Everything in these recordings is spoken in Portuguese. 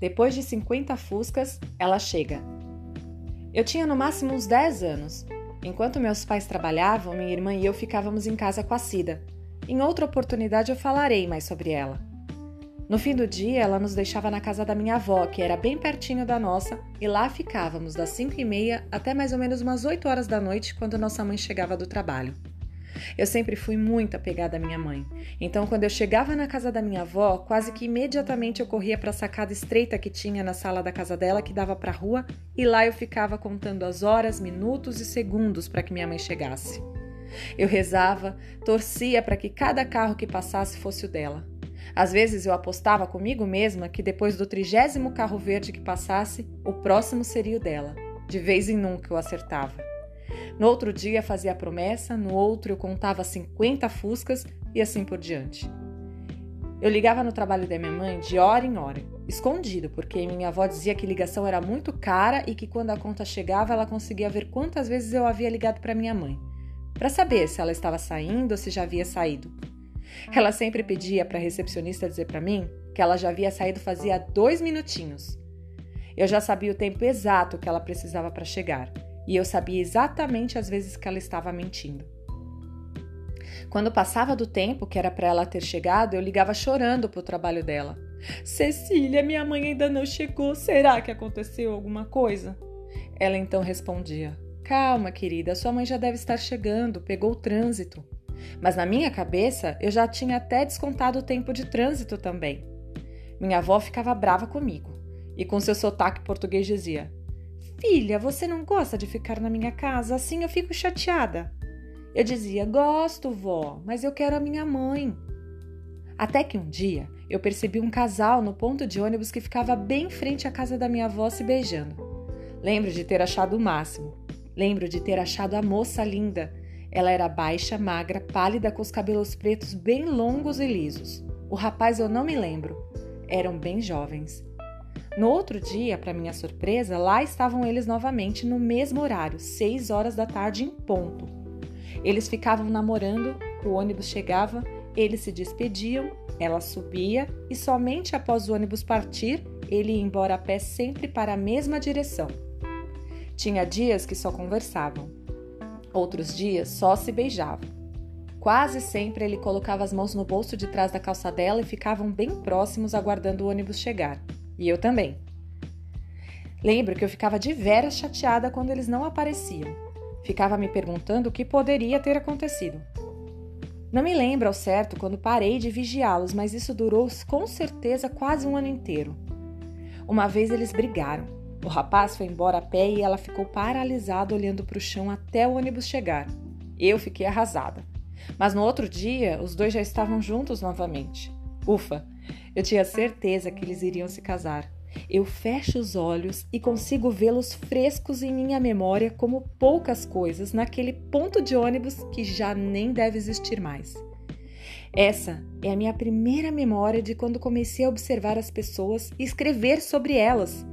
Depois de 50 fuscas, ela chega. Eu tinha no máximo uns 10 anos. Enquanto meus pais trabalhavam, minha irmã e eu ficávamos em casa com a Cida. Em outra oportunidade eu falarei mais sobre ela. No fim do dia, ela nos deixava na casa da minha avó, que era bem pertinho da nossa, e lá ficávamos das 5 e meia até mais ou menos umas 8 horas da noite, quando nossa mãe chegava do trabalho. Eu sempre fui muito apegada à minha mãe. Então, quando eu chegava na casa da minha avó, quase que imediatamente eu corria para a sacada estreita que tinha na sala da casa dela, que dava para a rua, e lá eu ficava contando as horas, minutos e segundos para que minha mãe chegasse. Eu rezava, torcia para que cada carro que passasse fosse o dela. Às vezes eu apostava comigo mesma que depois do trigésimo carro verde que passasse, o próximo seria o dela. De vez em nunca eu acertava. No outro dia fazia a promessa, no outro eu contava 50 fuscas e assim por diante. Eu ligava no trabalho da minha mãe de hora em hora, escondido, porque minha avó dizia que ligação era muito cara e que quando a conta chegava ela conseguia ver quantas vezes eu havia ligado para minha mãe, para saber se ela estava saindo ou se já havia saído. Ela sempre pedia para a recepcionista dizer para mim que ela já havia saído fazia dois minutinhos. Eu já sabia o tempo exato que ela precisava para chegar e eu sabia exatamente as vezes que ela estava mentindo. Quando passava do tempo que era para ela ter chegado, eu ligava chorando para o trabalho dela. Cecília, minha mãe ainda não chegou. Será que aconteceu alguma coisa? Ela então respondia: Calma, querida, sua mãe já deve estar chegando, pegou o trânsito. Mas na minha cabeça eu já tinha até descontado o tempo de trânsito também. Minha avó ficava brava comigo e com seu sotaque português dizia: Filha, você não gosta de ficar na minha casa? Assim eu fico chateada. Eu dizia: Gosto, vó, mas eu quero a minha mãe. Até que um dia eu percebi um casal no ponto de ônibus que ficava bem em frente à casa da minha avó se beijando. Lembro de ter achado o máximo. Lembro de ter achado a moça linda. Ela era baixa, magra, pálida, com os cabelos pretos bem longos e lisos. O rapaz eu não me lembro. Eram bem jovens. No outro dia, para minha surpresa, lá estavam eles novamente no mesmo horário, 6 horas da tarde em ponto. Eles ficavam namorando, o ônibus chegava, eles se despediam, ela subia e somente após o ônibus partir, ele ia embora a pé sempre para a mesma direção. Tinha dias que só conversavam, outros dias só se beijavam. Quase sempre ele colocava as mãos no bolso de trás da calça dela e ficavam bem próximos aguardando o ônibus chegar. E eu também. Lembro que eu ficava de veras chateada quando eles não apareciam. Ficava me perguntando o que poderia ter acontecido. Não me lembro ao certo quando parei de vigiá-los, mas isso durou com certeza quase um ano inteiro. Uma vez eles brigaram. O rapaz foi embora a pé e ela ficou paralisada olhando para o chão até o ônibus chegar. Eu fiquei arrasada. Mas no outro dia, os dois já estavam juntos novamente. Ufa! Eu tinha certeza que eles iriam se casar. Eu fecho os olhos e consigo vê-los frescos em minha memória como poucas coisas naquele ponto de ônibus que já nem deve existir mais. Essa é a minha primeira memória de quando comecei a observar as pessoas e escrever sobre elas.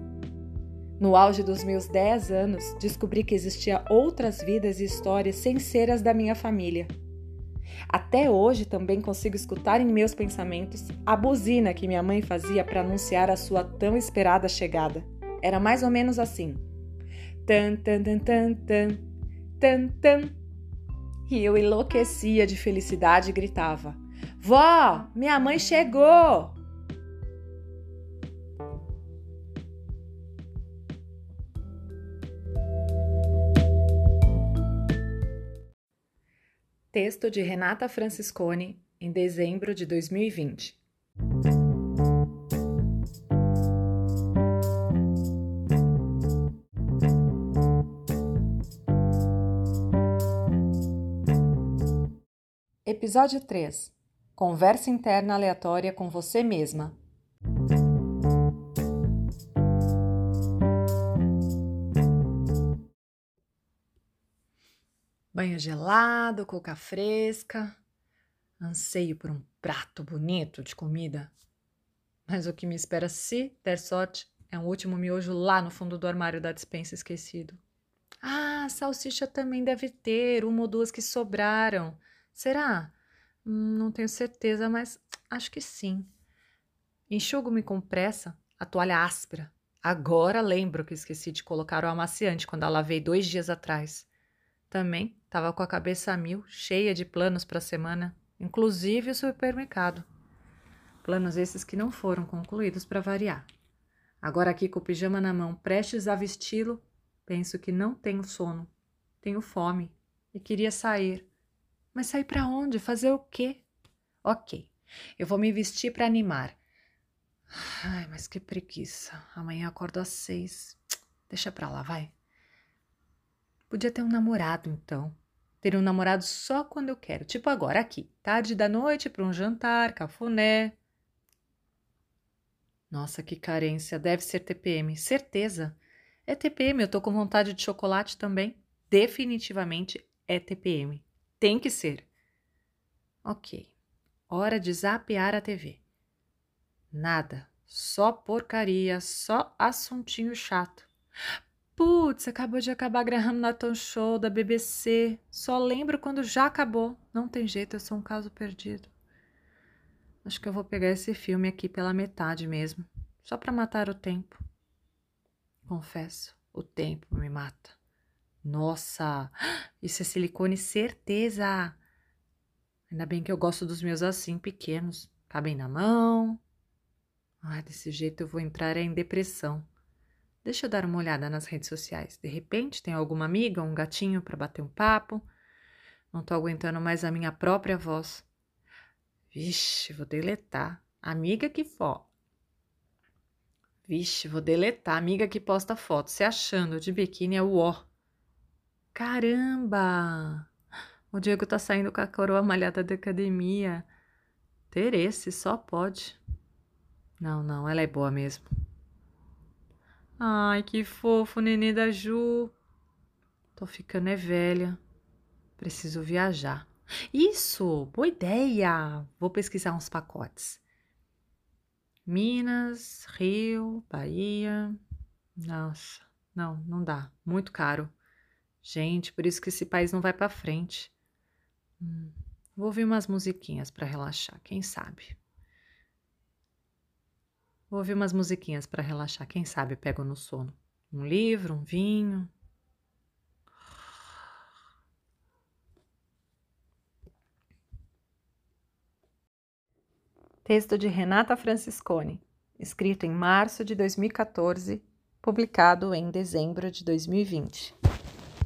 No auge dos meus 10 anos, descobri que existia outras vidas e histórias sem ser as da minha família. Até hoje também consigo escutar em meus pensamentos a buzina que minha mãe fazia para anunciar a sua tão esperada chegada. Era mais ou menos assim: tan tan tan tan tan tan tan. E eu enlouquecia de felicidade e gritava: Vó, minha mãe chegou! Texto de Renata Franciscone, em dezembro de 2020. Episódio 3 Conversa interna aleatória com você mesma. Banho gelado, coca fresca. Anseio por um prato bonito de comida. Mas o que me espera, se der sorte, É um último miojo lá no fundo do armário da dispensa esquecido. Ah, salsicha também deve ter, uma ou duas que sobraram. Será? Hum, não tenho certeza, mas acho que sim. Enxugo-me com pressa, a toalha áspera. Agora lembro que esqueci de colocar o amaciante quando a lavei dois dias atrás. Também estava com a cabeça a mil, cheia de planos para a semana, inclusive o supermercado. Planos esses que não foram concluídos para variar. Agora aqui com o pijama na mão, prestes a vesti-lo, penso que não tenho sono, tenho fome e queria sair. Mas sair para onde? Fazer o quê? Ok, eu vou me vestir para animar. Ai, mas que preguiça. Amanhã acordo às seis. Deixa pra lá, vai. Podia ter um namorado, então. Ter um namorado só quando eu quero. Tipo agora, aqui. Tarde da noite para um jantar, cafuné. Nossa, que carência. Deve ser TPM. Certeza. É TPM. Eu tô com vontade de chocolate também. Definitivamente é TPM. Tem que ser. Ok. Hora de zapear a TV. Nada. Só porcaria, só assuntinho chato. Putz, acabou de acabar Graham Norton Show da BBC. Só lembro quando já acabou. Não tem jeito, eu sou um caso perdido. Acho que eu vou pegar esse filme aqui pela metade mesmo, só para matar o tempo. Confesso, o tempo me mata. Nossa, isso é silicone, certeza! Ainda bem que eu gosto dos meus assim, pequenos. Cabem na mão, ah, desse jeito eu vou entrar em depressão. Deixa eu dar uma olhada nas redes sociais. De repente tem alguma amiga, um gatinho para bater um papo. Não tô aguentando mais a minha própria voz. Vixe, vou deletar. Amiga que fó. Vixe, vou deletar. Amiga que posta foto se achando de biquíni é o ó. Caramba! O Diego tá saindo com a coroa malhada da academia. Ter esse só pode. Não, não, ela é boa mesmo. Ai, que fofo, nenê da Ju. Tô ficando é velha. Preciso viajar. Isso, boa ideia. Vou pesquisar uns pacotes. Minas, Rio, Bahia. Nossa, não, não dá. Muito caro. Gente, por isso que esse país não vai para frente. Hum, vou ouvir umas musiquinhas para relaxar, quem sabe. Vou ouvir umas musiquinhas para relaxar, quem sabe pego no sono. Um livro, um vinho. Texto de Renata Franciscone, escrito em março de 2014, publicado em dezembro de 2020.